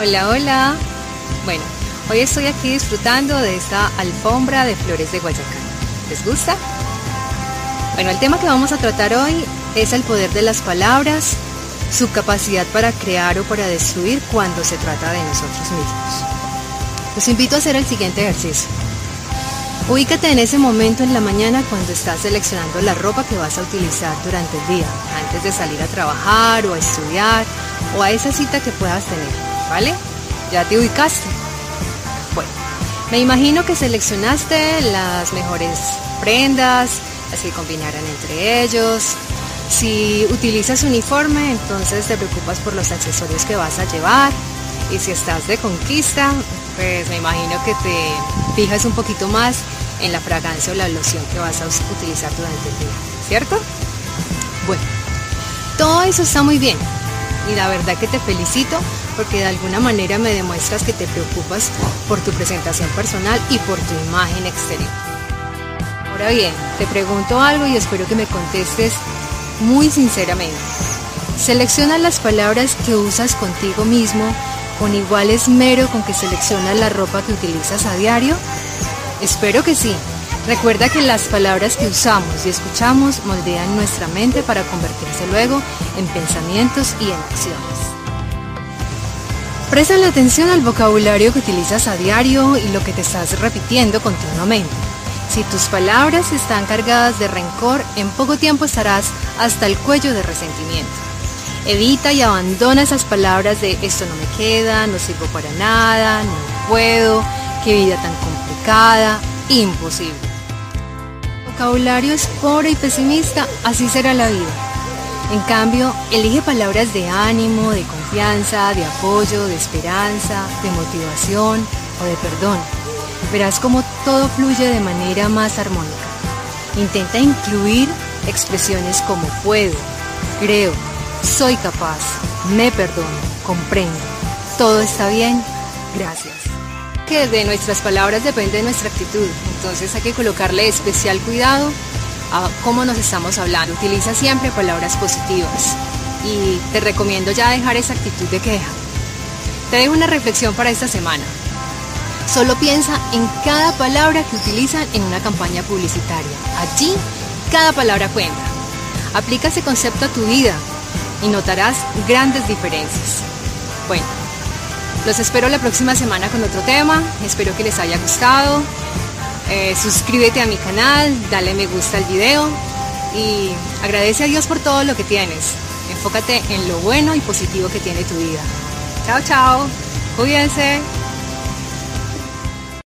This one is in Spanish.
Hola, hola. Bueno, hoy estoy aquí disfrutando de esta alfombra de flores de Guayacán. ¿Les gusta? Bueno, el tema que vamos a tratar hoy es el poder de las palabras, su capacidad para crear o para destruir cuando se trata de nosotros mismos. Los invito a hacer el siguiente ejercicio. Ubícate en ese momento en la mañana cuando estás seleccionando la ropa que vas a utilizar durante el día, antes de salir a trabajar o a estudiar o a esa cita que puedas tener. ¿Vale? ¿Ya te ubicaste? Bueno, me imagino que seleccionaste las mejores prendas, así combinarán entre ellos. Si utilizas uniforme, entonces te preocupas por los accesorios que vas a llevar. Y si estás de conquista, pues me imagino que te fijas un poquito más en la fragancia o la loción que vas a utilizar durante el día, ¿cierto? Bueno, todo eso está muy bien. Y la verdad que te felicito porque de alguna manera me demuestras que te preocupas por tu presentación personal y por tu imagen exterior. Ahora bien, te pregunto algo y espero que me contestes muy sinceramente. ¿Seleccionas las palabras que usas contigo mismo con igual esmero con que seleccionas la ropa que utilizas a diario? Espero que sí. Recuerda que las palabras que usamos y escuchamos moldean nuestra mente para convertirse luego en pensamientos y en acciones. Presta la atención al vocabulario que utilizas a diario y lo que te estás repitiendo continuamente. Si tus palabras están cargadas de rencor, en poco tiempo estarás hasta el cuello de resentimiento. Evita y abandona esas palabras de esto no me queda, no sirvo para nada, no puedo, qué vida tan complicada, imposible. Vocabulario es pobre y pesimista, así será la vida. En cambio, elige palabras de ánimo, de confianza, de apoyo, de esperanza, de motivación o de perdón. Verás cómo todo fluye de manera más armónica. Intenta incluir expresiones como puedo, creo, soy capaz, me perdono, comprendo, todo está bien, gracias. Que de nuestras palabras depende nuestra actitud, entonces hay que colocarle especial cuidado cómo nos estamos hablando. Utiliza siempre palabras positivas y te recomiendo ya dejar esa actitud de queja. Te dejo una reflexión para esta semana. Solo piensa en cada palabra que utilizan en una campaña publicitaria. Allí, cada palabra cuenta. Aplica ese concepto a tu vida y notarás grandes diferencias. Bueno, los espero la próxima semana con otro tema. Espero que les haya gustado. Eh, suscríbete a mi canal, dale me gusta al video y agradece a Dios por todo lo que tienes. Enfócate en lo bueno y positivo que tiene tu vida. Chao, chao. Cuídense.